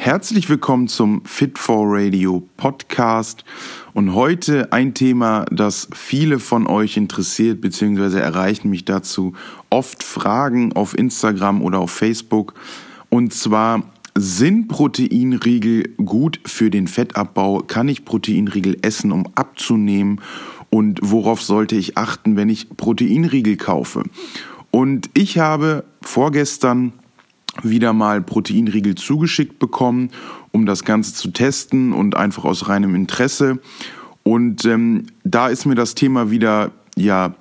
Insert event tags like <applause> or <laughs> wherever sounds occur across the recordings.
Herzlich willkommen zum Fit for Radio Podcast und heute ein Thema, das viele von euch interessiert, beziehungsweise erreichen mich dazu oft Fragen auf Instagram oder auf Facebook und zwar sind Proteinriegel gut für den Fettabbau? Kann ich Proteinriegel essen, um abzunehmen? Und worauf sollte ich achten, wenn ich Proteinriegel kaufe? Und ich habe vorgestern wieder mal Proteinriegel zugeschickt bekommen, um das Ganze zu testen und einfach aus reinem Interesse. Und ähm, da ist mir das Thema wieder ja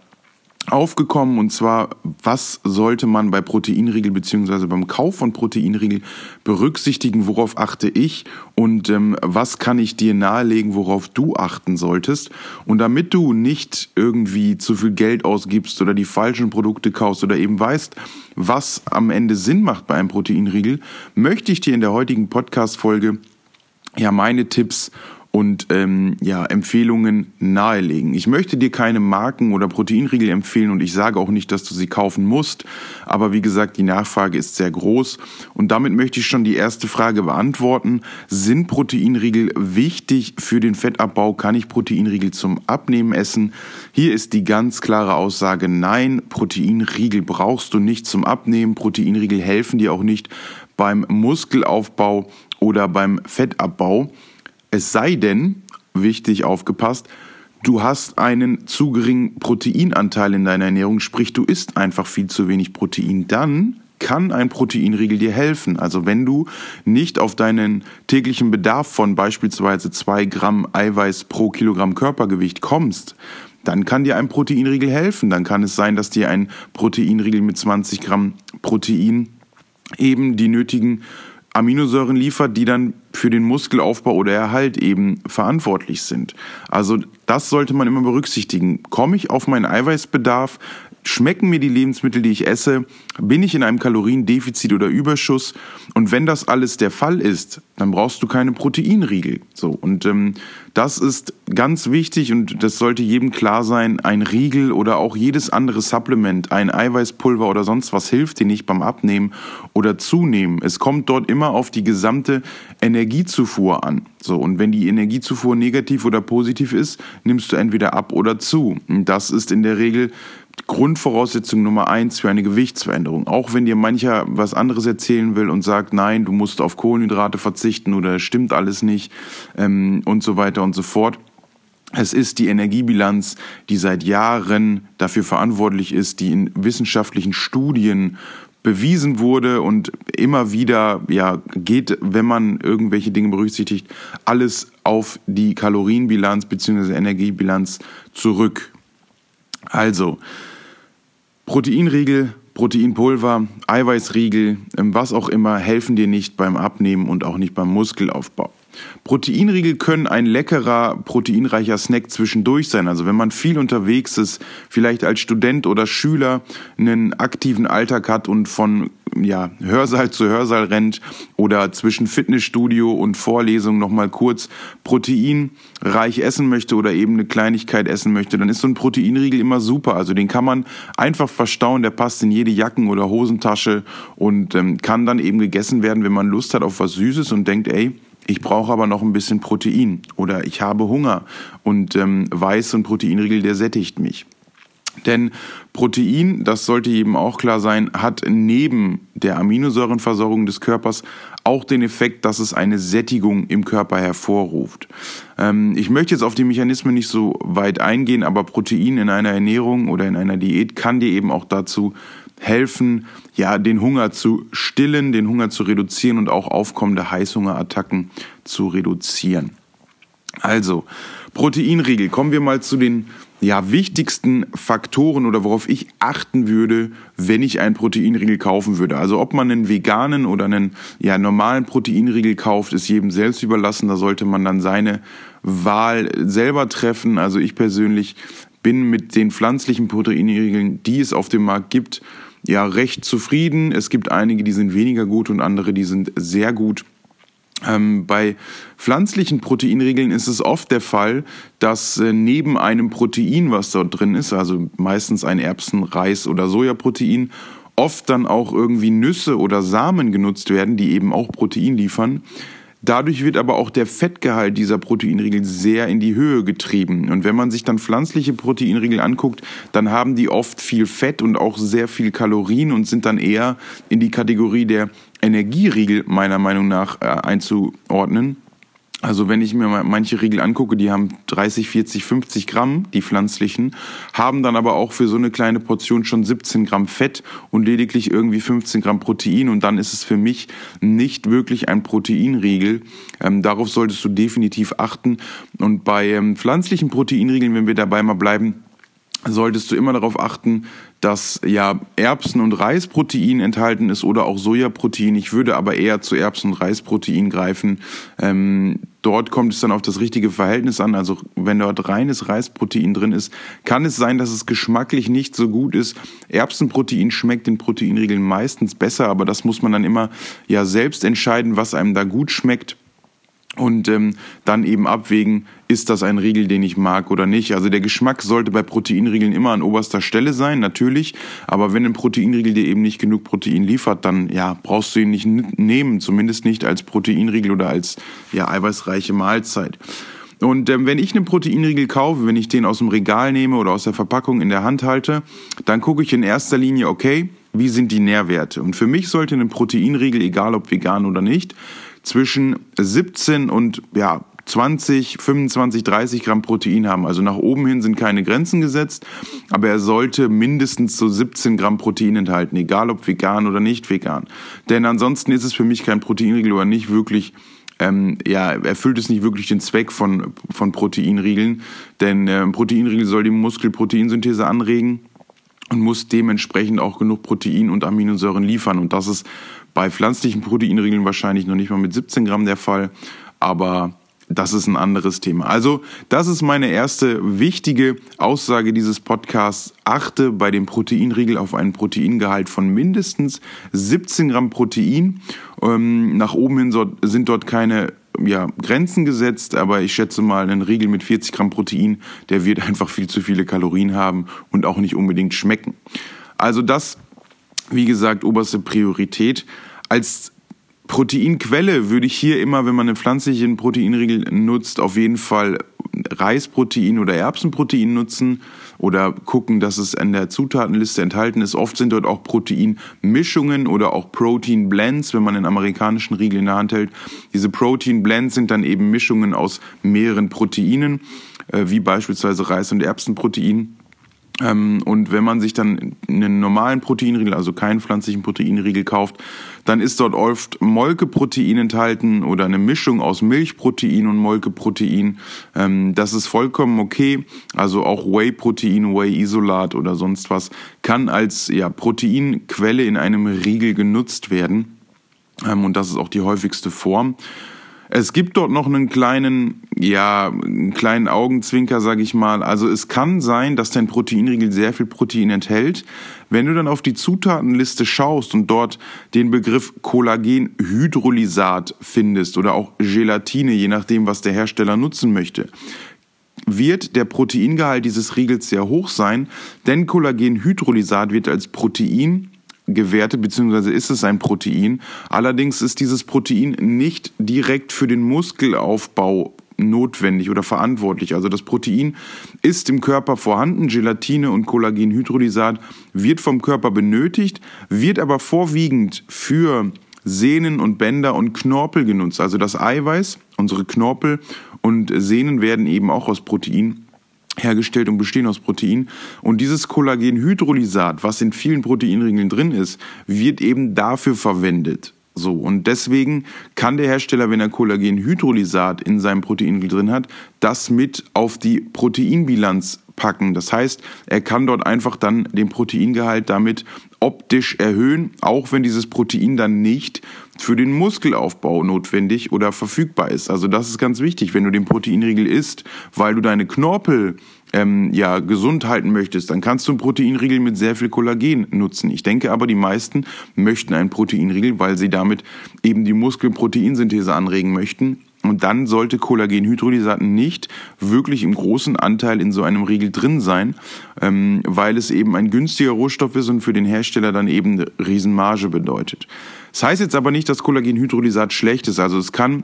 aufgekommen und zwar, was sollte man bei Proteinriegel beziehungsweise beim Kauf von Proteinriegel berücksichtigen, worauf achte ich und ähm, was kann ich dir nahelegen, worauf du achten solltest. Und damit du nicht irgendwie zu viel Geld ausgibst oder die falschen Produkte kaufst oder eben weißt, was am Ende Sinn macht bei einem Proteinriegel, möchte ich dir in der heutigen Podcast-Folge ja meine Tipps und ähm, ja, Empfehlungen nahelegen. Ich möchte dir keine Marken oder Proteinriegel empfehlen und ich sage auch nicht, dass du sie kaufen musst, aber wie gesagt, die Nachfrage ist sehr groß und damit möchte ich schon die erste Frage beantworten. Sind Proteinriegel wichtig für den Fettabbau? Kann ich Proteinriegel zum Abnehmen essen? Hier ist die ganz klare Aussage, nein, Proteinriegel brauchst du nicht zum Abnehmen. Proteinriegel helfen dir auch nicht beim Muskelaufbau oder beim Fettabbau. Es sei denn, wichtig aufgepasst, du hast einen zu geringen Proteinanteil in deiner Ernährung, sprich du isst einfach viel zu wenig Protein, dann kann ein Proteinriegel dir helfen. Also wenn du nicht auf deinen täglichen Bedarf von beispielsweise zwei Gramm Eiweiß pro Kilogramm Körpergewicht kommst, dann kann dir ein Proteinriegel helfen. Dann kann es sein, dass dir ein Proteinriegel mit 20 Gramm Protein eben die nötigen Aminosäuren liefert, die dann für den Muskelaufbau oder Erhalt eben verantwortlich sind. Also das sollte man immer berücksichtigen. Komme ich auf meinen Eiweißbedarf? Schmecken mir die Lebensmittel, die ich esse? Bin ich in einem Kaloriendefizit oder Überschuss? Und wenn das alles der Fall ist, dann brauchst du keine Proteinriegel. So und ähm, das ist ganz wichtig und das sollte jedem klar sein. Ein Riegel oder auch jedes andere Supplement, ein Eiweißpulver oder sonst was hilft dir nicht beim Abnehmen oder Zunehmen. Es kommt dort immer auf die gesamte Energiezufuhr an. So und wenn die Energiezufuhr negativ oder positiv ist, nimmst du entweder ab oder zu. Und das ist in der Regel Grundvoraussetzung Nummer eins für eine Gewichtsveränderung. Auch wenn dir mancher was anderes erzählen will und sagt, nein, du musst auf Kohlenhydrate verzichten oder stimmt alles nicht ähm, und so weiter und so fort. Es ist die Energiebilanz, die seit Jahren dafür verantwortlich ist, die in wissenschaftlichen Studien bewiesen wurde und immer wieder ja geht, wenn man irgendwelche Dinge berücksichtigt, alles auf die Kalorienbilanz bzw. Energiebilanz zurück. Also, Proteinriegel, Proteinpulver, Eiweißriegel, ähm, was auch immer, helfen dir nicht beim Abnehmen und auch nicht beim Muskelaufbau. Proteinriegel können ein leckerer, proteinreicher Snack zwischendurch sein. Also wenn man viel unterwegs ist, vielleicht als Student oder Schüler einen aktiven Alltag hat und von ja, Hörsaal zu Hörsaal rennt oder zwischen Fitnessstudio und Vorlesung nochmal kurz proteinreich essen möchte oder eben eine Kleinigkeit essen möchte, dann ist so ein Proteinriegel immer super. Also den kann man einfach verstauen, der passt in jede Jacken- oder Hosentasche und ähm, kann dann eben gegessen werden, wenn man Lust hat auf was Süßes und denkt, ey, ich brauche aber noch ein bisschen Protein oder ich habe Hunger und ähm, weiß, ein Proteinriegel, der sättigt mich. Denn Protein, das sollte jedem auch klar sein, hat neben der Aminosäurenversorgung des Körpers auch den Effekt, dass es eine Sättigung im Körper hervorruft. Ähm, ich möchte jetzt auf die Mechanismen nicht so weit eingehen, aber Protein in einer Ernährung oder in einer Diät kann dir eben auch dazu helfen, ja, den Hunger zu stillen, den Hunger zu reduzieren und auch aufkommende Heißhungerattacken zu reduzieren. Also, Proteinriegel. Kommen wir mal zu den ja, wichtigsten Faktoren oder worauf ich achten würde, wenn ich einen Proteinriegel kaufen würde. Also ob man einen veganen oder einen ja, normalen Proteinriegel kauft, ist jedem selbst überlassen. Da sollte man dann seine Wahl selber treffen. Also ich persönlich bin mit den pflanzlichen Proteinriegeln, die es auf dem Markt gibt, ja recht zufrieden. Es gibt einige, die sind weniger gut und andere, die sind sehr gut. Ähm, bei pflanzlichen Proteinriegeln ist es oft der Fall, dass äh, neben einem Protein, was dort drin ist, also meistens ein Erbsen-, Reis- oder Sojaprotein, oft dann auch irgendwie Nüsse oder Samen genutzt werden, die eben auch Protein liefern. Dadurch wird aber auch der Fettgehalt dieser Proteinriegel sehr in die Höhe getrieben. Und wenn man sich dann pflanzliche Proteinriegel anguckt, dann haben die oft viel Fett und auch sehr viel Kalorien und sind dann eher in die Kategorie der Energieriegel meiner Meinung nach äh, einzuordnen. Also wenn ich mir manche Riegel angucke, die haben 30, 40, 50 Gramm, die pflanzlichen, haben dann aber auch für so eine kleine Portion schon 17 Gramm Fett und lediglich irgendwie 15 Gramm Protein und dann ist es für mich nicht wirklich ein Proteinriegel. Ähm, darauf solltest du definitiv achten. Und bei ähm, pflanzlichen Proteinriegeln, wenn wir dabei mal bleiben, solltest du immer darauf achten, dass ja Erbsen- und Reisprotein enthalten ist oder auch Sojaprotein. Ich würde aber eher zu Erbsen- und Reisprotein greifen. Ähm, dort kommt es dann auf das richtige Verhältnis an. Also wenn dort reines Reisprotein drin ist, kann es sein, dass es geschmacklich nicht so gut ist. Erbsenprotein schmeckt in Proteinriegeln meistens besser, aber das muss man dann immer ja selbst entscheiden, was einem da gut schmeckt und ähm, dann eben abwägen, ist das ein Riegel, den ich mag oder nicht. Also der Geschmack sollte bei Proteinriegeln immer an oberster Stelle sein, natürlich. Aber wenn ein Proteinriegel dir eben nicht genug Protein liefert, dann ja, brauchst du ihn nicht nehmen, zumindest nicht als Proteinriegel oder als ja, eiweißreiche Mahlzeit. Und ähm, wenn ich einen Proteinriegel kaufe, wenn ich den aus dem Regal nehme oder aus der Verpackung in der Hand halte, dann gucke ich in erster Linie, okay, wie sind die Nährwerte? Und für mich sollte ein Proteinriegel, egal ob vegan oder nicht, zwischen 17 und ja, 20, 25, 30 Gramm Protein haben. Also nach oben hin sind keine Grenzen gesetzt, aber er sollte mindestens so 17 Gramm Protein enthalten, egal ob vegan oder nicht vegan. Denn ansonsten ist es für mich kein Proteinriegel oder nicht wirklich ähm, ja, erfüllt es nicht wirklich den Zweck von, von Proteinriegeln, denn äh, Proteinriegel soll die Muskelproteinsynthese anregen und muss dementsprechend auch genug Protein und Aminosäuren liefern. Und das ist bei pflanzlichen Proteinriegeln wahrscheinlich noch nicht mal mit 17 Gramm der Fall, aber das ist ein anderes Thema. Also, das ist meine erste wichtige Aussage dieses Podcasts. Achte bei dem Proteinriegel auf einen Proteingehalt von mindestens 17 Gramm Protein. Ähm, nach oben hin sind dort keine ja, Grenzen gesetzt, aber ich schätze mal, ein Riegel mit 40 Gramm Protein, der wird <laughs> einfach viel zu viele Kalorien haben und auch nicht unbedingt schmecken. Also das, wie gesagt, oberste Priorität. Als Proteinquelle würde ich hier immer, wenn man einen pflanzlichen Proteinriegel nutzt, auf jeden Fall Reisprotein oder Erbsenprotein nutzen oder gucken, dass es in der Zutatenliste enthalten ist. Oft sind dort auch Proteinmischungen oder auch Protein Blends, wenn man einen amerikanischen Riegel in der Hand hält. Diese Protein Blends sind dann eben Mischungen aus mehreren Proteinen, äh, wie beispielsweise Reis- und Erbsenprotein. Ähm, und wenn man sich dann einen normalen Proteinriegel, also keinen pflanzlichen Proteinriegel kauft, dann ist dort oft Molkeprotein enthalten oder eine Mischung aus Milchprotein und Molkeprotein. Ähm, das ist vollkommen okay. Also auch Whey-Protein, Whey-Isolat oder sonst was kann als ja, Proteinquelle in einem Riegel genutzt werden. Ähm, und das ist auch die häufigste Form. Es gibt dort noch einen kleinen, ja, einen kleinen Augenzwinker, sage ich mal. Also es kann sein, dass dein Proteinriegel sehr viel Protein enthält. Wenn du dann auf die Zutatenliste schaust und dort den Begriff Kollagenhydrolysat findest oder auch Gelatine, je nachdem, was der Hersteller nutzen möchte, wird der Proteingehalt dieses Riegels sehr hoch sein, denn Kollagenhydrolysat wird als Protein gewertet, beziehungsweise ist es ein Protein. Allerdings ist dieses Protein nicht direkt für den Muskelaufbau notwendig oder verantwortlich. Also das Protein ist im Körper vorhanden, Gelatine und Kollagenhydrolysat wird vom Körper benötigt, wird aber vorwiegend für Sehnen und Bänder und Knorpel genutzt. Also das Eiweiß, unsere Knorpel und Sehnen werden eben auch aus Protein hergestellt und bestehen aus Protein. Und dieses Kollagenhydrolysat, was in vielen Proteinriegeln drin ist, wird eben dafür verwendet. So, und deswegen kann der Hersteller, wenn er Kollagenhydrolysat in seinem Proteinriegel drin hat, das mit auf die Proteinbilanz packen. Das heißt, er kann dort einfach dann den Proteingehalt damit optisch erhöhen, auch wenn dieses Protein dann nicht für den Muskelaufbau notwendig oder verfügbar ist. Also das ist ganz wichtig, wenn du den Proteinriegel isst, weil du deine Knorpel ähm, ja gesund halten möchtest, dann kannst du einen Proteinriegel mit sehr viel Kollagen nutzen. Ich denke aber, die meisten möchten einen Proteinriegel, weil sie damit eben die Muskelproteinsynthese anregen möchten Und dann sollte Kollagenhydrolysat nicht wirklich im großen Anteil in so einem Riegel drin sein, ähm, weil es eben ein günstiger Rohstoff ist und für den Hersteller dann eben eine Riesenmarge bedeutet. Das heißt jetzt aber nicht, dass Kollagenhydrolysat schlecht ist. Also es kann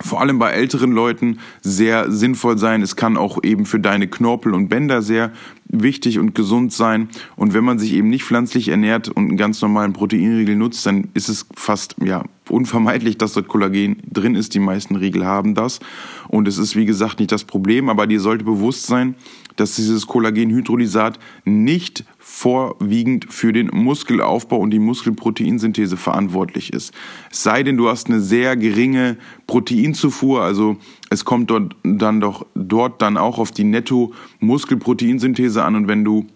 vor allem bei älteren Leuten sehr sinnvoll sein. Es kann auch eben für deine Knorpel und Bänder sehr wichtig und gesund sein. Und wenn man sich eben nicht pflanzlich ernährt und einen ganz normalen Proteinriegel nutzt, dann ist es fast ja unvermeidlich, dass dort Kollagen drin ist. Die meisten Riegel haben das. Und es ist wie gesagt nicht das Problem, aber dir sollte bewusst sein, dass dieses Kollagenhydrolysat nicht vorwiegend für den Muskelaufbau und die Muskelproteinsynthese verantwortlich ist. Es sei denn, du hast eine sehr geringe Proteinzufuhr, also es kommt dort dann doch dort dann auch auf die Netto-Muskelproteinsynthese an und wenn du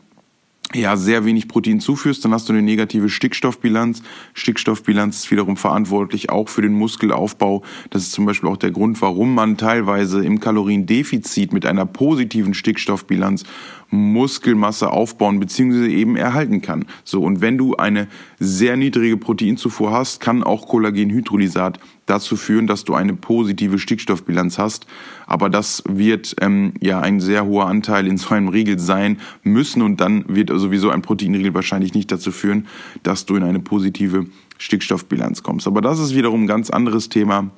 ja, sehr wenig Protein zuführst, dann hast du eine negative Stickstoffbilanz. Stickstoffbilanz ist wiederum verantwortlich auch für den Muskelaufbau. Das ist zum Beispiel auch der Grund, warum man teilweise im Kaloriendefizit mit einer positiven Stickstoffbilanz Muskelmasse aufbauen bzw. eben erhalten kann. So, und wenn du eine sehr niedrige Proteinzufuhr hast, kann auch Kollagenhydrolysat dazu führen, dass du eine positive Stickstoffbilanz hast. Aber das wird ähm, ja ein sehr hoher Anteil in so einem Riegel sein müssen und dann wird sowieso ein Proteinriegel wahrscheinlich nicht dazu führen, dass du in eine positive Stickstoffbilanz kommst. Aber das ist wiederum ein ganz anderes Thema.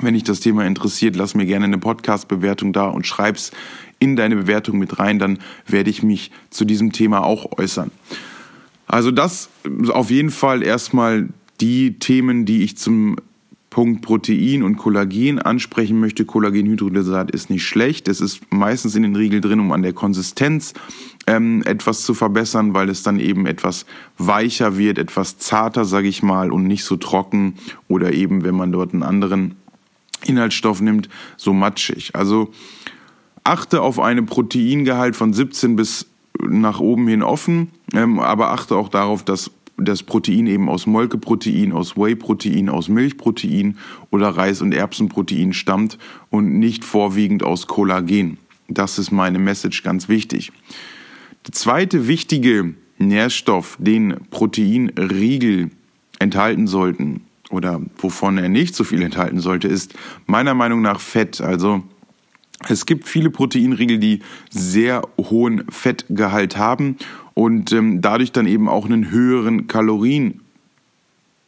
Wenn dich das Thema interessiert, lass mir gerne eine Podcast-Bewertung da und schreib's in deine Bewertung mit rein, dann werde ich mich zu diesem Thema auch äußern. Also das auf jeden Fall erstmal die Themen, die ich zum Punkt Protein und Kollagen ansprechen möchte. Kollagenhydrolysat ist nicht schlecht. Es ist meistens in den Riegel drin, um an der Konsistenz ähm, etwas zu verbessern, weil es dann eben etwas weicher wird, etwas zarter, sage ich mal, und nicht so trocken oder eben, wenn man dort einen anderen Inhaltsstoff nimmt, so matschig. Also achte auf einen Proteingehalt von 17 bis nach oben hin offen, ähm, aber achte auch darauf, dass das Protein eben aus Molkeprotein, aus Whey-Protein, aus Milchprotein oder Reis- und Erbsenprotein stammt und nicht vorwiegend aus Kollagen. Das ist meine Message ganz wichtig. Der zweite wichtige Nährstoff, den Proteinriegel enthalten sollten oder wovon er nicht so viel enthalten sollte, ist meiner Meinung nach Fett. Also es gibt viele Proteinriegel, die sehr hohen Fettgehalt haben und ähm, dadurch dann eben auch einen höheren Kalorien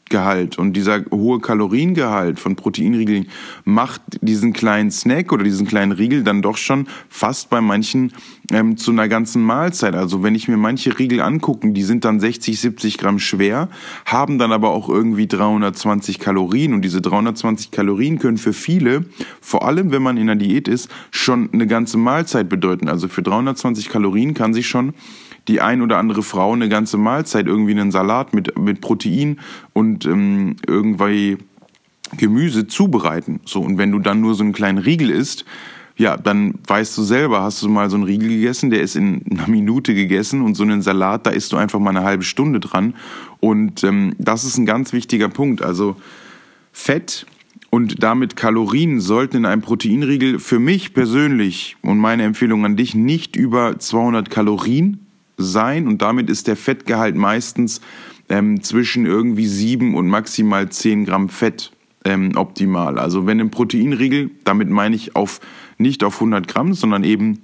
Gehalt und dieser hohe Kaloriengehalt von Proteinriegeln macht diesen kleinen Snack oder diesen kleinen Riegel dann doch schon fast bei manchen ähm, zu einer ganzen Mahlzeit. Also wenn ich mir manche Riegel angucken, die sind dann 60, 70 Gramm schwer, haben dann aber auch irgendwie 320 Kalorien und diese 320 Kalorien können für viele, vor allem wenn man in der Diät ist, schon eine ganze Mahlzeit bedeuten. Also für 320 Kalorien kann sich schon die ein oder andere Frau eine ganze Mahlzeit irgendwie einen Salat mit, mit Protein und ähm, irgendwie Gemüse zubereiten. So, und wenn du dann nur so einen kleinen Riegel isst, ja, dann weißt du selber, hast du mal so einen Riegel gegessen, der ist in einer Minute gegessen und so einen Salat, da isst du einfach mal eine halbe Stunde dran. Und ähm, das ist ein ganz wichtiger Punkt. Also Fett und damit Kalorien sollten in einem Proteinriegel für mich persönlich und meine Empfehlung an dich nicht über 200 Kalorien sein und damit ist der Fettgehalt meistens ähm, zwischen irgendwie 7 und maximal 10 Gramm Fett ähm, optimal. Also wenn im Proteinriegel, damit meine ich auf nicht auf 100 Gramm, sondern eben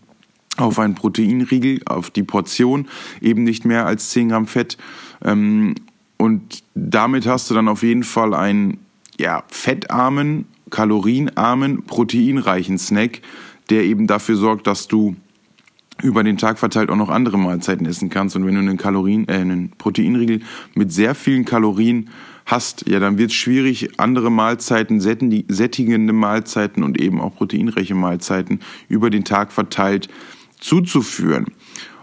auf einen Proteinriegel, auf die Portion, eben nicht mehr als 10 Gramm Fett. Ähm, und damit hast du dann auf jeden Fall einen ja, fettarmen, kalorienarmen, proteinreichen Snack, der eben dafür sorgt, dass du über den Tag verteilt auch noch andere Mahlzeiten essen kannst. Und wenn du einen Kalorien, äh, einen Proteinriegel mit sehr vielen Kalorien hast, ja, dann wird es schwierig, andere Mahlzeiten, sättigende Mahlzeiten und eben auch proteinreiche Mahlzeiten über den Tag verteilt zuzuführen.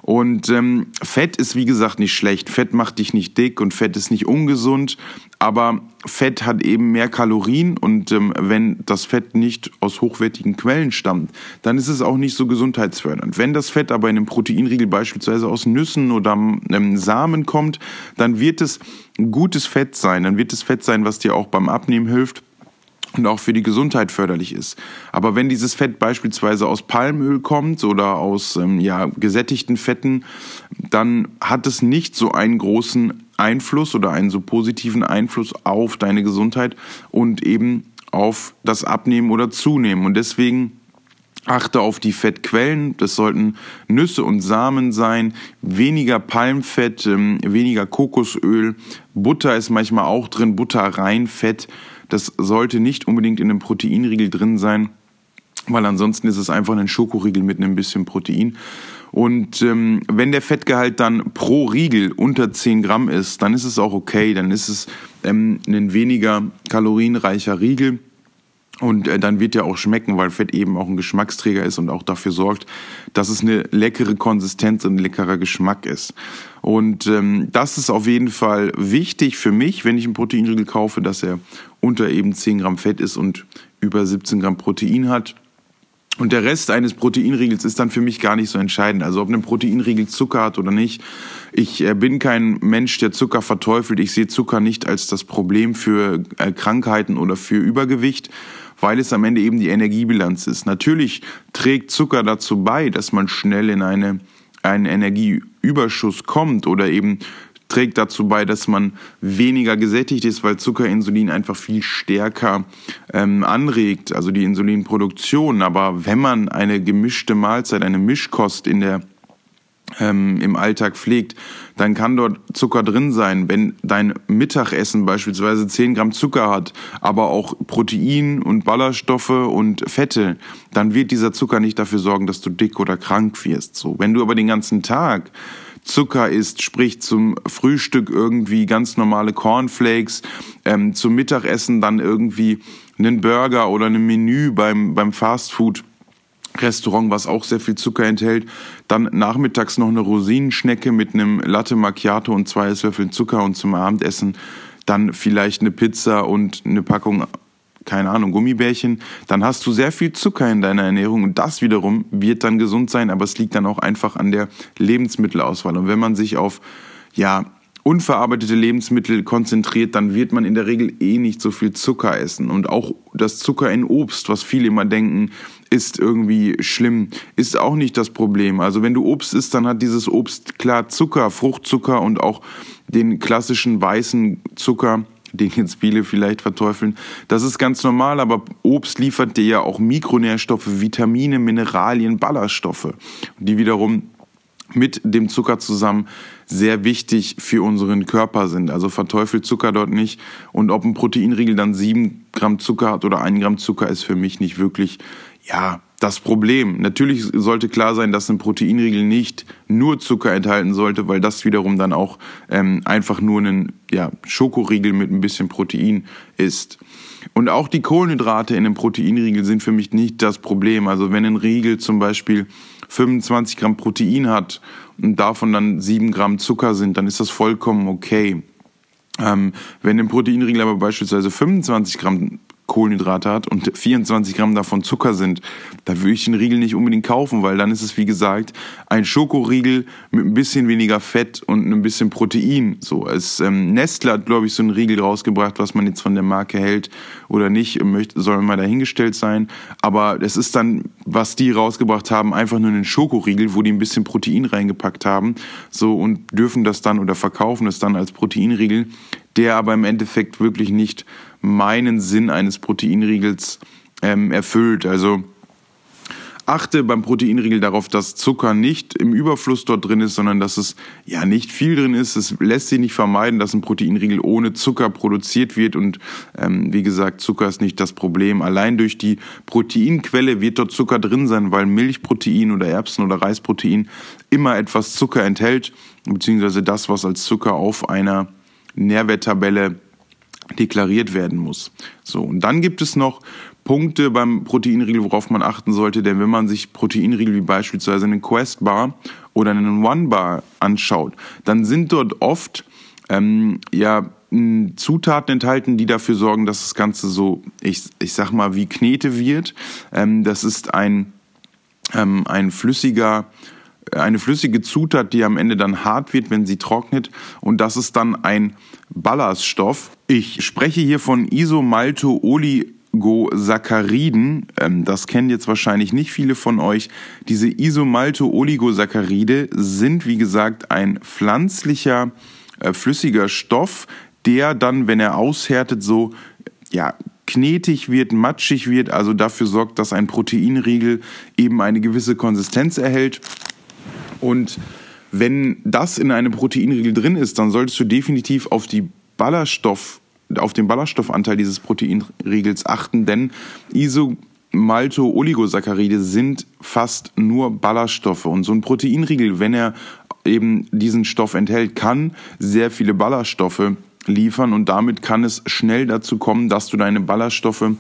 Und ähm, Fett ist wie gesagt nicht schlecht. Fett macht dich nicht dick und Fett ist nicht ungesund. Aber Fett hat eben mehr Kalorien und ähm, wenn das Fett nicht aus hochwertigen Quellen stammt, dann ist es auch nicht so gesundheitsfördernd. Wenn das Fett aber in einem Proteinriegel beispielsweise aus Nüssen oder ähm, Samen kommt, dann wird es gutes Fett sein. Dann wird es Fett sein, was dir auch beim Abnehmen hilft und auch für die Gesundheit förderlich ist. Aber wenn dieses Fett beispielsweise aus Palmöl kommt oder aus ähm, ja, gesättigten Fetten, dann hat es nicht so einen großen Einfluss oder einen so positiven Einfluss auf deine Gesundheit und eben auf das Abnehmen oder Zunehmen. Und deswegen Achte auf die Fettquellen. Das sollten Nüsse und Samen sein, weniger Palmfett, ähm, weniger Kokosöl. Butter ist manchmal auch drin, Butter rein Fett. Das sollte nicht unbedingt in einem Proteinriegel drin sein, weil ansonsten ist es einfach ein Schokoriegel mit einem bisschen Protein. Und ähm, wenn der Fettgehalt dann pro Riegel unter 10 Gramm ist, dann ist es auch okay, dann ist es ähm, ein weniger kalorienreicher Riegel. Und äh, dann wird der auch schmecken, weil Fett eben auch ein Geschmacksträger ist und auch dafür sorgt, dass es eine leckere Konsistenz und ein leckerer Geschmack ist. Und ähm, das ist auf jeden Fall wichtig für mich, wenn ich einen Proteinriegel kaufe, dass er unter eben 10 Gramm Fett ist und über 17 Gramm Protein hat. Und der Rest eines Proteinriegels ist dann für mich gar nicht so entscheidend. Also ob ein Proteinriegel Zucker hat oder nicht. Ich äh, bin kein Mensch, der Zucker verteufelt. Ich sehe Zucker nicht als das Problem für äh, Krankheiten oder für Übergewicht weil es am Ende eben die Energiebilanz ist. Natürlich trägt Zucker dazu bei, dass man schnell in eine, einen Energieüberschuss kommt oder eben trägt dazu bei, dass man weniger gesättigt ist, weil Zucker Insulin einfach viel stärker ähm, anregt, also die Insulinproduktion. Aber wenn man eine gemischte Mahlzeit, eine Mischkost in der ähm, im Alltag pflegt, dann kann dort Zucker drin sein. Wenn dein Mittagessen beispielsweise 10 Gramm Zucker hat, aber auch Protein und Ballaststoffe und Fette, dann wird dieser Zucker nicht dafür sorgen, dass du dick oder krank wirst. So, wenn du aber den ganzen Tag Zucker isst, sprich zum Frühstück irgendwie ganz normale Cornflakes, ähm, zum Mittagessen dann irgendwie einen Burger oder ein Menü beim, beim Fastfood, Restaurant, was auch sehr viel Zucker enthält. Dann nachmittags noch eine Rosinenschnecke mit einem Latte Macchiato und zwei Esslöffeln Zucker und zum Abendessen dann vielleicht eine Pizza und eine Packung, keine Ahnung, Gummibärchen. Dann hast du sehr viel Zucker in deiner Ernährung und das wiederum wird dann gesund sein, aber es liegt dann auch einfach an der Lebensmittelauswahl. Und wenn man sich auf, ja, unverarbeitete Lebensmittel konzentriert, dann wird man in der Regel eh nicht so viel Zucker essen. Und auch das Zucker in Obst, was viele immer denken, ist irgendwie schlimm, ist auch nicht das Problem. Also wenn du Obst isst, dann hat dieses Obst klar Zucker, Fruchtzucker und auch den klassischen weißen Zucker, den jetzt viele vielleicht verteufeln. Das ist ganz normal, aber Obst liefert dir ja auch Mikronährstoffe, Vitamine, Mineralien, Ballaststoffe, die wiederum mit dem Zucker zusammen sehr wichtig für unseren Körper sind. Also verteufelt Zucker dort nicht. Und ob ein Proteinriegel dann sieben Gramm Zucker hat oder ein Gramm Zucker, ist für mich nicht wirklich, ja, das Problem. Natürlich sollte klar sein, dass ein Proteinriegel nicht nur Zucker enthalten sollte, weil das wiederum dann auch ähm, einfach nur ein ja, Schokoriegel mit ein bisschen Protein ist. Und auch die Kohlenhydrate in einem Proteinriegel sind für mich nicht das Problem. Also wenn ein Riegel zum Beispiel 25 Gramm Protein hat und davon dann 7 Gramm Zucker sind, dann ist das vollkommen okay. Ähm, wenn im Proteinriegel aber beispielsweise 25 Gramm Kohlenhydrate hat und 24 Gramm davon Zucker sind, da würde ich den Riegel nicht unbedingt kaufen, weil dann ist es wie gesagt ein Schokoriegel mit ein bisschen weniger Fett und ein bisschen Protein. So, es ähm, Nestle hat glaube ich so einen Riegel rausgebracht, was man jetzt von der Marke hält oder nicht, möchte, soll mal dahingestellt sein. Aber es ist dann, was die rausgebracht haben, einfach nur ein Schokoriegel, wo die ein bisschen Protein reingepackt haben, so und dürfen das dann oder verkaufen es dann als Proteinriegel, der aber im Endeffekt wirklich nicht meinen Sinn eines Proteinriegels ähm, erfüllt. Also achte beim Proteinriegel darauf, dass Zucker nicht im Überfluss dort drin ist, sondern dass es ja nicht viel drin ist. Es lässt sich nicht vermeiden, dass ein Proteinriegel ohne Zucker produziert wird. Und ähm, wie gesagt, Zucker ist nicht das Problem. Allein durch die Proteinquelle wird dort Zucker drin sein, weil Milchprotein oder Erbsen- oder Reisprotein immer etwas Zucker enthält, beziehungsweise das, was als Zucker auf einer Nährwerttabelle deklariert werden muss. So, und dann gibt es noch Punkte beim Proteinriegel, worauf man achten sollte, denn wenn man sich Proteinriegel wie beispielsweise einen Quest Bar oder einen One Bar anschaut, dann sind dort oft ähm, ja Zutaten enthalten, die dafür sorgen, dass das Ganze so, ich, ich sag mal, wie Knete wird. Ähm, das ist ein, ähm, ein flüssiger eine flüssige Zutat, die am Ende dann hart wird, wenn sie trocknet. Und das ist dann ein Ballaststoff. Ich spreche hier von Isomalto-Oligosacchariden. Ähm, das kennen jetzt wahrscheinlich nicht viele von euch. Diese Isomalto-Oligosaccharide sind, wie gesagt, ein pflanzlicher, äh, flüssiger Stoff, der dann, wenn er aushärtet, so ja, knetig wird, matschig wird, also dafür sorgt, dass ein Proteinriegel eben eine gewisse Konsistenz erhält. Und wenn das in einem Proteinriegel drin ist, dann solltest du definitiv auf die Ballaststoff, auf den Ballaststoffanteil dieses Proteinriegels achten, denn Isomalto-Oligosaccharide sind fast nur Ballaststoffe. Und so ein Proteinriegel, wenn er eben diesen Stoff enthält, kann sehr viele Ballaststoffe liefern und damit kann es schnell dazu kommen, dass du deine Ballaststoffe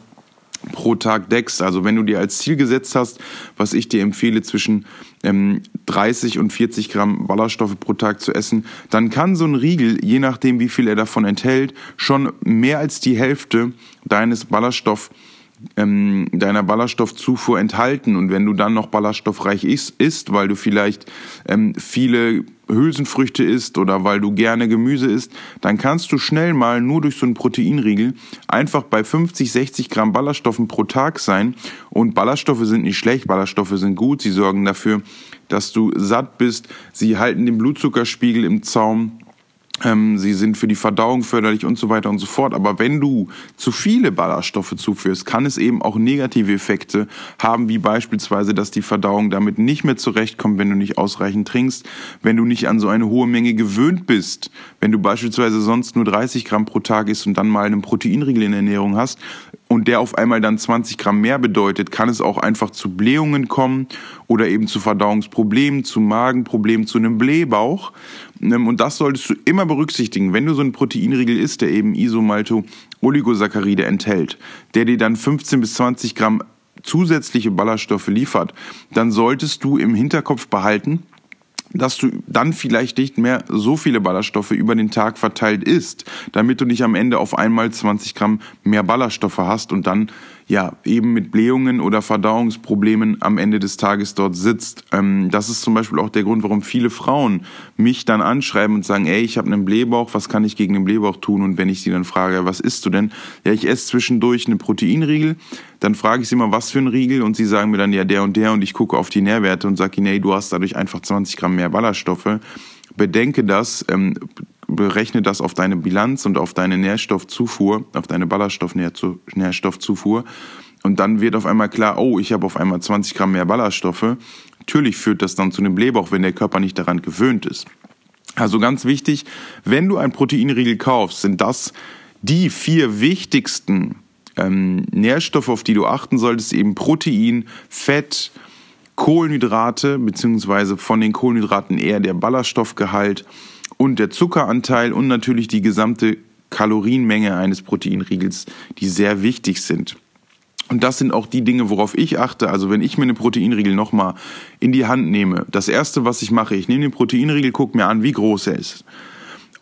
pro Tag deckst. Also wenn du dir als Ziel gesetzt hast, was ich dir empfehle, zwischen ähm, 30 und 40 Gramm Ballaststoffe pro Tag zu essen, dann kann so ein Riegel, je nachdem wie viel er davon enthält, schon mehr als die Hälfte deines Ballaststoffs ähm, deiner Ballaststoffzufuhr enthalten. Und wenn du dann noch ballaststoffreich isst, isst weil du vielleicht ähm, viele Hülsenfrüchte isst oder weil du gerne Gemüse isst, dann kannst du schnell mal nur durch so einen Proteinriegel einfach bei 50, 60 Gramm Ballaststoffen pro Tag sein. Und Ballaststoffe sind nicht schlecht, Ballaststoffe sind gut. Sie sorgen dafür, dass du satt bist. Sie halten den Blutzuckerspiegel im Zaum ähm, sie sind für die Verdauung förderlich und so weiter und so fort. Aber wenn du zu viele Ballaststoffe zuführst, kann es eben auch negative Effekte haben, wie beispielsweise, dass die Verdauung damit nicht mehr zurechtkommt, wenn du nicht ausreichend trinkst, wenn du nicht an so eine hohe Menge gewöhnt bist, wenn du beispielsweise sonst nur 30 Gramm pro Tag isst und dann mal einen Proteinriegel in der Ernährung hast und der auf einmal dann 20 Gramm mehr bedeutet, kann es auch einfach zu Blähungen kommen oder eben zu Verdauungsproblemen, zu Magenproblemen, zu einem Blähbauch. Ähm, und das solltest du immer berücksichtigen, wenn du so einen Proteinriegel isst, der eben Isomalto-Oligosaccharide enthält, der dir dann 15 bis 20 Gramm zusätzliche Ballaststoffe liefert, dann solltest du im Hinterkopf behalten, dass du dann vielleicht nicht mehr so viele Ballaststoffe über den Tag verteilt isst, damit du nicht am Ende auf einmal 20 Gramm mehr Ballaststoffe hast und dann ja eben mit Blähungen oder Verdauungsproblemen am Ende des Tages dort sitzt. Ähm, das ist zum Beispiel auch der Grund, warum viele Frauen mich dann anschreiben und sagen, ey, ich habe einen Blähbauch, was kann ich gegen den Blähbauch tun? Und wenn ich sie dann frage, was isst du denn? Ja, ich esse zwischendurch einen Proteinriegel. Dann frage ich sie immer, was für ein Riegel? Und sie sagen mir dann, ja, der und der. Und ich gucke auf die Nährwerte und sage ihnen, ey, du hast dadurch einfach 20 Gramm mehr Ballaststoffe. Bedenke das, ähm, berechne das auf deine Bilanz und auf deine Nährstoffzufuhr, auf deine Ballaststoffnährstoffzufuhr. Und dann wird auf einmal klar, oh, ich habe auf einmal 20 Gramm mehr Ballaststoffe. Natürlich führt das dann zu einem Blähbauch, wenn der Körper nicht daran gewöhnt ist. Also ganz wichtig, wenn du ein Proteinriegel kaufst, sind das die vier wichtigsten ähm, Nährstoffe, auf die du achten solltest, eben Protein, Fett, Kohlenhydrate, beziehungsweise von den Kohlenhydraten eher der Ballaststoffgehalt und der Zuckeranteil und natürlich die gesamte Kalorienmenge eines Proteinriegels, die sehr wichtig sind. Und das sind auch die Dinge, worauf ich achte. Also wenn ich mir eine Proteinriegel nochmal in die Hand nehme, das erste, was ich mache, ich nehme den Proteinriegel, gucke mir an, wie groß er ist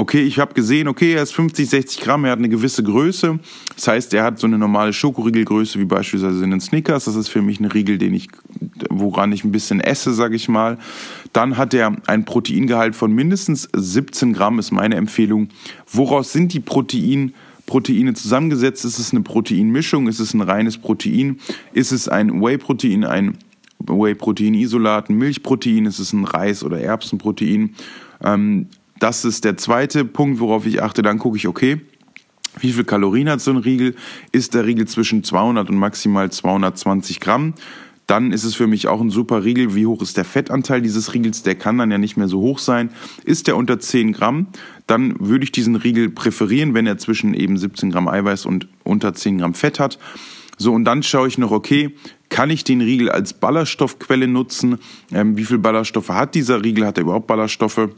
okay, ich habe gesehen, okay, er ist 50, 60 Gramm, er hat eine gewisse Größe. Das heißt, er hat so eine normale Schokoriegelgröße wie beispielsweise in den Snickers. Das ist für mich ein Riegel, den ich, woran ich ein bisschen esse, sage ich mal. Dann hat er ein Proteingehalt von mindestens 17 Gramm, ist meine Empfehlung. Woraus sind die Protein Proteine zusammengesetzt? Ist es eine Proteinmischung? Ist es ein reines Protein? Ist es ein Whey-Protein, ein Whey-Protein-Isolat, ein Milchprotein? Ist es ein Reis- oder Erbsenprotein? Ähm, das ist der zweite Punkt, worauf ich achte. Dann gucke ich, okay, wie viel Kalorien hat so ein Riegel? Ist der Riegel zwischen 200 und maximal 220 Gramm? Dann ist es für mich auch ein super Riegel. Wie hoch ist der Fettanteil dieses Riegels? Der kann dann ja nicht mehr so hoch sein. Ist der unter 10 Gramm, dann würde ich diesen Riegel präferieren, wenn er zwischen eben 17 Gramm Eiweiß und unter 10 Gramm Fett hat. So, und dann schaue ich noch, okay, kann ich den Riegel als Ballaststoffquelle nutzen? Ähm, wie viel Ballaststoffe hat dieser Riegel? Hat er überhaupt Ballaststoffe?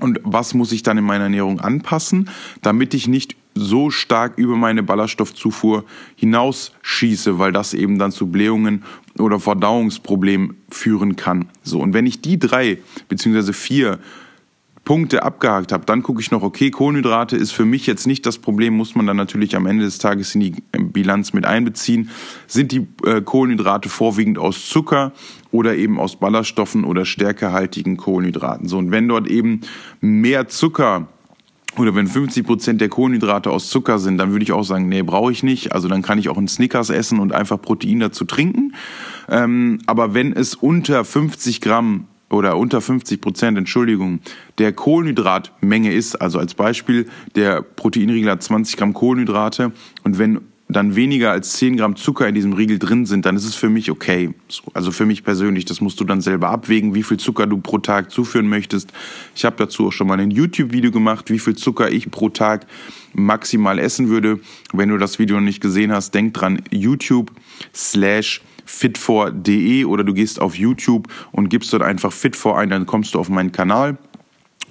Und was muss ich dann in meiner Ernährung anpassen, damit ich nicht so stark über meine Ballaststoffzufuhr hinausschieße, weil das eben dann zu Blähungen oder Verdauungsproblemen führen kann. So, und wenn ich die drei beziehungsweise vier Punkte abgehakt habe, dann gucke ich noch, okay, Kohlenhydrate ist für mich jetzt nicht das Problem, muss man dann natürlich am Ende des Tages in die Bilanz mit einbeziehen. Sind die äh, Kohlenhydrate vorwiegend aus Zucker oder eben aus Ballaststoffen oder stärkehaltigen Kohlenhydraten? So, und wenn dort eben mehr Zucker oder wenn 50 Prozent der Kohlenhydrate aus Zucker sind, dann würde ich auch sagen, nee, brauche ich nicht. Also dann kann ich auch einen Snickers essen und einfach Protein dazu trinken. Ähm, aber wenn es unter 50 Gramm oder unter 50 Prozent, Entschuldigung, der Kohlenhydratmenge ist, also als Beispiel, der Proteinriegel hat 20 Gramm Kohlenhydrate und wenn dann weniger als 10 Gramm Zucker in diesem Riegel drin sind, dann ist es für mich okay. Also für mich persönlich, das musst du dann selber abwägen, wie viel Zucker du pro Tag zuführen möchtest. Ich habe dazu auch schon mal ein YouTube-Video gemacht, wie viel Zucker ich pro Tag maximal essen würde. Wenn du das Video noch nicht gesehen hast, denk dran, YouTube slash fit4.de oder du gehst auf YouTube und gibst dort einfach fit4 ein, dann kommst du auf meinen Kanal.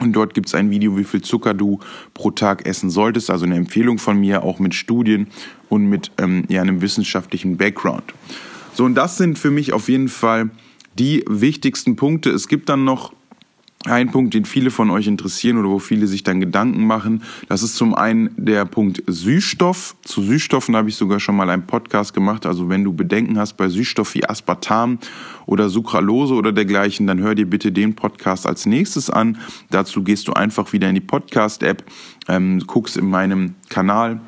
Und dort gibt es ein Video, wie viel Zucker du pro Tag essen solltest. Also eine Empfehlung von mir, auch mit Studien und mit ähm, ja, einem wissenschaftlichen Background. So, und das sind für mich auf jeden Fall die wichtigsten Punkte. Es gibt dann noch ein Punkt, den viele von euch interessieren oder wo viele sich dann Gedanken machen, das ist zum einen der Punkt Süßstoff. Zu Süßstoffen habe ich sogar schon mal einen Podcast gemacht. Also wenn du Bedenken hast bei Süßstoff wie Aspartam oder Sucralose oder dergleichen, dann hör dir bitte den Podcast als nächstes an. Dazu gehst du einfach wieder in die Podcast-App, ähm, guckst in meinem Kanal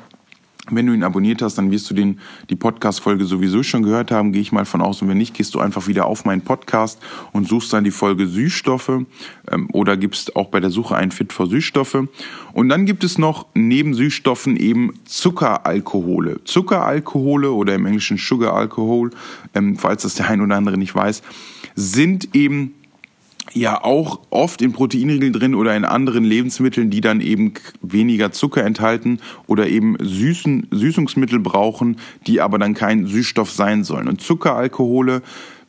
wenn du ihn abonniert hast, dann wirst du den, die Podcast-Folge sowieso schon gehört haben, gehe ich mal von aus. Und wenn nicht, gehst du einfach wieder auf meinen Podcast und suchst dann die Folge Süßstoffe ähm, oder gibst auch bei der Suche ein Fit for Süßstoffe. Und dann gibt es noch neben Süßstoffen eben Zuckeralkohole. Zuckeralkohole oder im Englischen Sugar Alcohol, ähm, falls das der ein oder andere nicht weiß, sind eben ja auch oft in Proteinriegeln drin oder in anderen Lebensmitteln, die dann eben weniger Zucker enthalten oder eben Süßen, Süßungsmittel brauchen, die aber dann kein Süßstoff sein sollen. Und Zuckeralkohole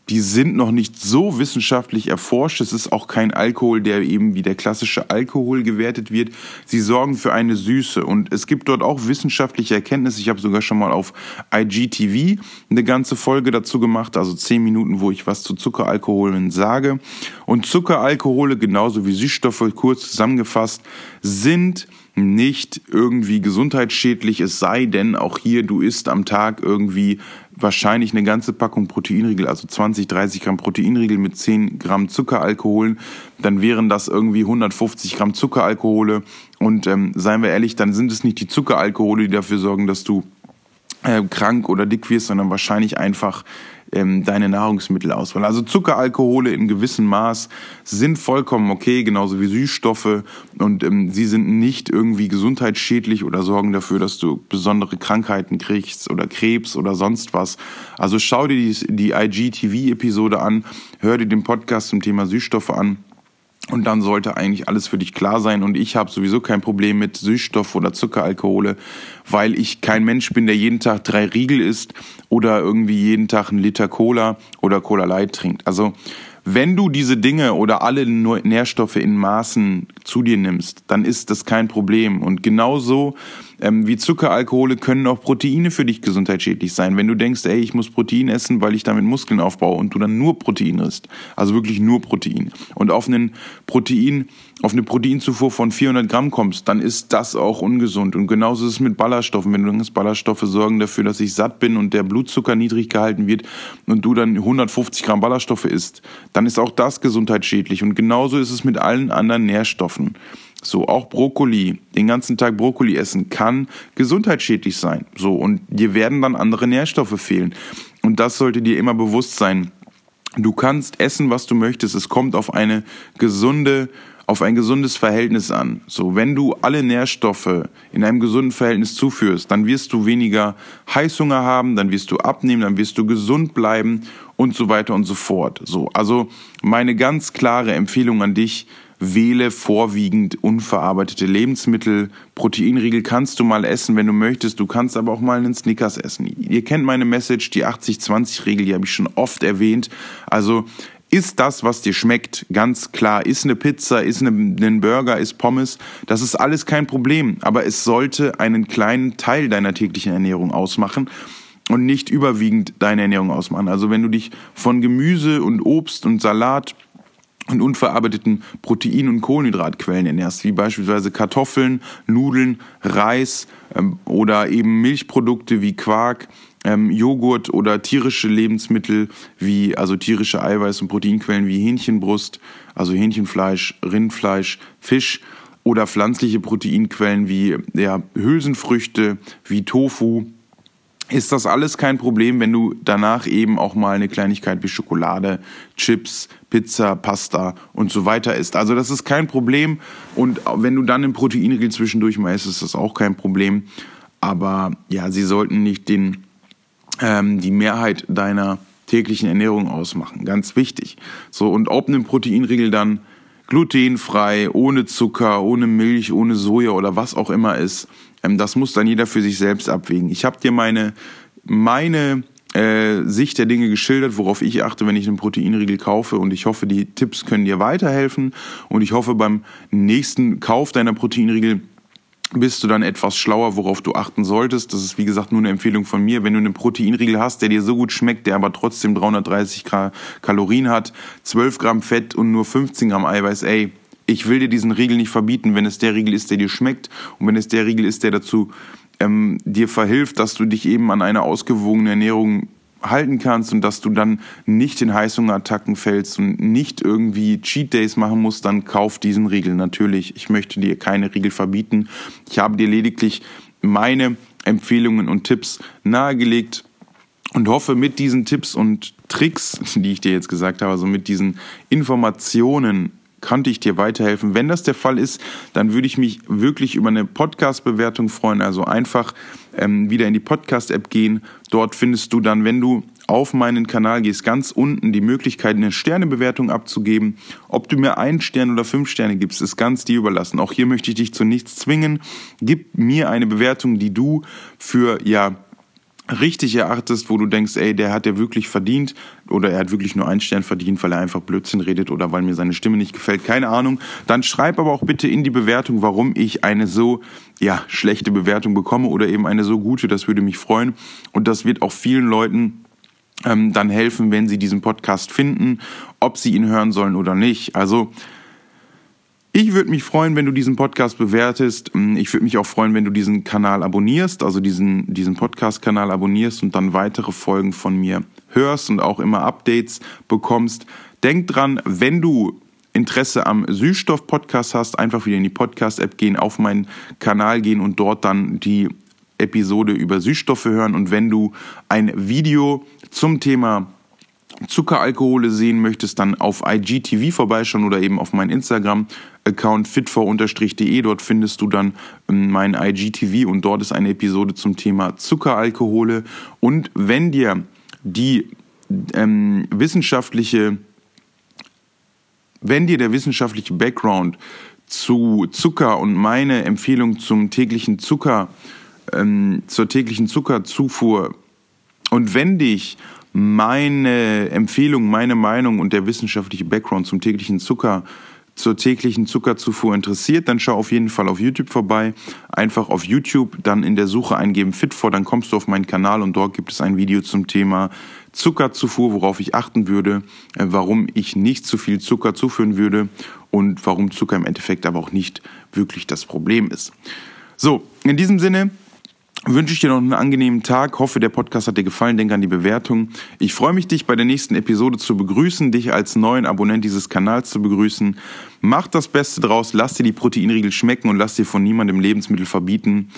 die sind noch nicht so wissenschaftlich erforscht. Es ist auch kein Alkohol, der eben wie der klassische Alkohol gewertet wird. Sie sorgen für eine Süße und es gibt dort auch wissenschaftliche Erkenntnisse. Ich habe sogar schon mal auf IGTV eine ganze Folge dazu gemacht, also zehn Minuten, wo ich was zu Zuckeralkoholen sage. Und Zuckeralkohole, genauso wie Süßstoffe, kurz zusammengefasst, sind nicht irgendwie gesundheitsschädlich, es sei denn auch hier, du isst am Tag irgendwie wahrscheinlich eine ganze Packung Proteinriegel, also 20, 30 Gramm Proteinriegel mit 10 Gramm Zuckeralkoholen, dann wären das irgendwie 150 Gramm Zuckeralkohole. Und ähm, seien wir ehrlich, dann sind es nicht die Zuckeralkohole, die dafür sorgen, dass du äh, krank oder dick wirst, sondern wahrscheinlich einfach ähm, deine Nahrungsmittelauswahl. Also Zuckeralkohole in gewissem Maß sind vollkommen okay, genauso wie Süßstoffe und ähm, sie sind nicht irgendwie gesundheitsschädlich oder sorgen dafür, dass du besondere Krankheiten kriegst oder Krebs oder sonst was. Also schau dir die, die IGTV-Episode an, hör dir den Podcast zum Thema Süßstoffe an. Und dann sollte eigentlich alles für dich klar sein. Und ich habe sowieso kein Problem mit Süßstoff oder Zuckeralkohole, weil ich kein Mensch bin, der jeden Tag drei Riegel isst oder irgendwie jeden Tag einen Liter Cola oder Cola Light trinkt. Also wenn du diese Dinge oder alle Nährstoffe in Maßen zu dir nimmst, dann ist das kein Problem. Und genauso ähm, wie Zuckeralkohole können auch Proteine für dich gesundheitsschädlich sein. Wenn du denkst, ey, ich muss Protein essen, weil ich damit Muskeln aufbaue und du dann nur Protein isst, also wirklich nur Protein und auf einen Protein, auf eine Proteinzufuhr von 400 Gramm kommst, dann ist das auch ungesund. Und genauso ist es mit Ballaststoffen. Wenn du denkst, Ballaststoffe sorgen dafür, dass ich satt bin und der Blutzucker niedrig gehalten wird und du dann 150 Gramm Ballaststoffe isst, dann ist auch das gesundheitsschädlich. Und genauso ist es mit allen anderen Nährstoffen. So, auch Brokkoli, den ganzen Tag Brokkoli essen, kann gesundheitsschädlich sein. So, und dir werden dann andere Nährstoffe fehlen. Und das sollte dir immer bewusst sein. Du kannst essen, was du möchtest. Es kommt auf eine gesunde, auf ein gesundes Verhältnis an. So, wenn du alle Nährstoffe in einem gesunden Verhältnis zuführst, dann wirst du weniger Heißhunger haben, dann wirst du abnehmen, dann wirst du gesund bleiben und so weiter und so fort. So, also meine ganz klare Empfehlung an dich, wähle vorwiegend unverarbeitete Lebensmittel. Proteinriegel kannst du mal essen, wenn du möchtest. Du kannst aber auch mal einen Snickers essen. Ihr kennt meine Message, die 80-20-Regel, die habe ich schon oft erwähnt. Also ist das, was dir schmeckt, ganz klar. Ist eine Pizza, ist eine, ein Burger, ist Pommes, das ist alles kein Problem. Aber es sollte einen kleinen Teil deiner täglichen Ernährung ausmachen und nicht überwiegend deine Ernährung ausmachen. Also wenn du dich von Gemüse und Obst und Salat und unverarbeiteten Protein- und Kohlenhydratquellen ernährst, wie beispielsweise Kartoffeln, Nudeln, Reis ähm, oder eben Milchprodukte wie Quark, ähm, Joghurt oder tierische Lebensmittel wie also tierische Eiweiß- und Proteinquellen wie Hähnchenbrust, also Hähnchenfleisch, Rindfleisch, Fisch oder pflanzliche Proteinquellen wie ja, Hülsenfrüchte, wie Tofu, ist das alles kein Problem, wenn du danach eben auch mal eine Kleinigkeit wie Schokolade, Chips, Pizza, Pasta und so weiter isst. Also das ist kein Problem und wenn du dann ein Proteinriegel zwischendurch mal isst, ist das auch kein Problem. aber ja, sie sollten nicht den, ähm, die Mehrheit deiner täglichen Ernährung ausmachen. Ganz wichtig. So, und ob ein Proteinriegel dann glutenfrei, ohne Zucker, ohne Milch, ohne Soja oder was auch immer ist, ähm, das muss dann jeder für sich selbst abwägen. Ich habe dir meine, meine äh, Sicht der Dinge geschildert, worauf ich achte, wenn ich einen Proteinriegel kaufe. Und ich hoffe, die Tipps können dir weiterhelfen. Und ich hoffe, beim nächsten Kauf deiner Proteinriegel bist du dann etwas schlauer, worauf du achten solltest. Das ist wie gesagt nur eine Empfehlung von mir. Wenn du einen Proteinriegel hast, der dir so gut schmeckt, der aber trotzdem 330 Kalorien hat, 12 Gramm Fett und nur 15 Gramm Eiweiß, ey, ich will dir diesen Riegel nicht verbieten, wenn es der Riegel ist, der dir schmeckt und wenn es der Riegel ist, der dazu ähm, dir verhilft, dass du dich eben an eine ausgewogene Ernährung halten kannst und dass du dann nicht in Heißhungerattacken fällst und nicht irgendwie Cheat Days machen musst, dann kauf diesen Riegel. Natürlich, ich möchte dir keine Riegel verbieten. Ich habe dir lediglich meine Empfehlungen und Tipps nahegelegt und hoffe mit diesen Tipps und Tricks, <laughs> die ich dir jetzt gesagt habe, also mit diesen Informationen konnte ich dir weiterhelfen. Wenn das der Fall ist, dann würde ich mich wirklich über eine Podcast-Bewertung freuen. Also einfach ähm, wieder in die Podcast-App gehen. Dort findest du dann, wenn du auf meinen Kanal gehst, ganz unten die Möglichkeit, eine Sternebewertung abzugeben. Ob du mir einen Stern oder fünf Sterne gibst, ist ganz dir überlassen. Auch hier möchte ich dich zu nichts zwingen. Gib mir eine Bewertung, die du für ja richtig erachtest, wo du denkst, ey, der hat ja wirklich verdient oder er hat wirklich nur einen Stern verdient, weil er einfach Blödsinn redet oder weil mir seine Stimme nicht gefällt, keine Ahnung, dann schreib aber auch bitte in die Bewertung, warum ich eine so ja, schlechte Bewertung bekomme oder eben eine so gute, das würde mich freuen. Und das wird auch vielen Leuten ähm, dann helfen, wenn sie diesen Podcast finden, ob sie ihn hören sollen oder nicht. Also ich würde mich freuen, wenn du diesen Podcast bewertest. Mm, ich würde mich auch freuen, wenn du diesen Kanal abonnierst, also diesen, diesen Podcast-Kanal abonnierst und dann weitere Folgen von mir hörst und auch immer Updates bekommst. Denk dran, wenn du Interesse am Süßstoff-Podcast hast, einfach wieder in die Podcast-App gehen, auf meinen Kanal gehen und dort dann die Episode über Süßstoffe hören. Und wenn du ein Video zum Thema Zuckeralkohole sehen möchtest, dann auf IGTV vorbeischauen oder eben auf meinen Instagram-Account fitfor-de. Dort findest du dann ähm, mein IGTV und dort ist eine Episode zum Thema Zuckeralkohole. Und wenn dir die ähm, wissenschaftliche, wenn dir der wissenschaftliche Background zu Zucker und meine Empfehlung zum täglichen Zucker, ähm, zur täglichen Zuckerzufuhr und wenn dich meine Empfehlung, meine Meinung und der wissenschaftliche Background zum täglichen Zucker, zur täglichen Zuckerzufuhr interessiert, dann schau auf jeden Fall auf YouTube vorbei. Einfach auf YouTube dann in der Suche eingeben Fit4, dann kommst du auf meinen Kanal und dort gibt es ein Video zum Thema Zuckerzufuhr, worauf ich achten würde, äh, warum ich nicht zu viel Zucker zuführen würde und warum Zucker im Endeffekt aber auch nicht wirklich das Problem ist. So, in diesem Sinne, wünsche ich dir noch einen angenehmen Tag. Hoffe, der Podcast hat dir gefallen. Denke an die Bewertung. Ich freue mich, dich bei der nächsten Episode zu begrüßen, dich als neuen Abonnent dieses Kanals zu begrüßen. Mach das Beste draus, lass dir die Proteinriegel schmecken und lass dir von niemandem Lebensmittel verbieten.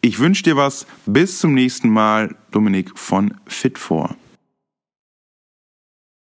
Ich wünsche dir was. Bis zum nächsten Mal. Dominik von Fit4.